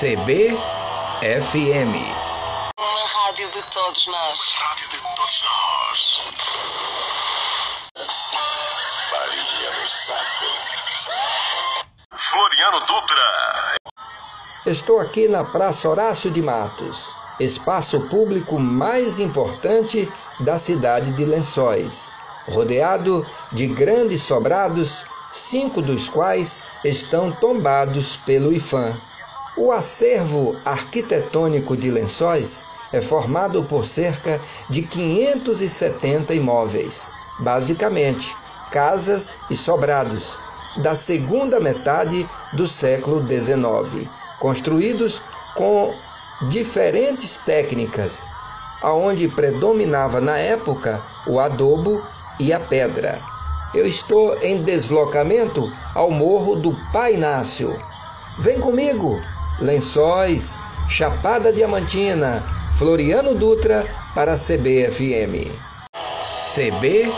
CBFM. Uma rádio de todos nós. Rádio de todos nós. Farinha no saco. Floriano Dutra. Estou aqui na Praça Horácio de Matos, espaço público mais importante da cidade de Lençóis, rodeado de grandes sobrados, cinco dos quais estão tombados pelo IFAM. O acervo arquitetônico de Lençóis é formado por cerca de 570 imóveis, basicamente casas e sobrados, da segunda metade do século XIX, construídos com diferentes técnicas, aonde predominava na época o adobo e a pedra. Eu estou em deslocamento ao Morro do Pai Inácio. Vem comigo! Lençóis, Chapada Diamantina, Floriano Dutra para CBFM. CBFM.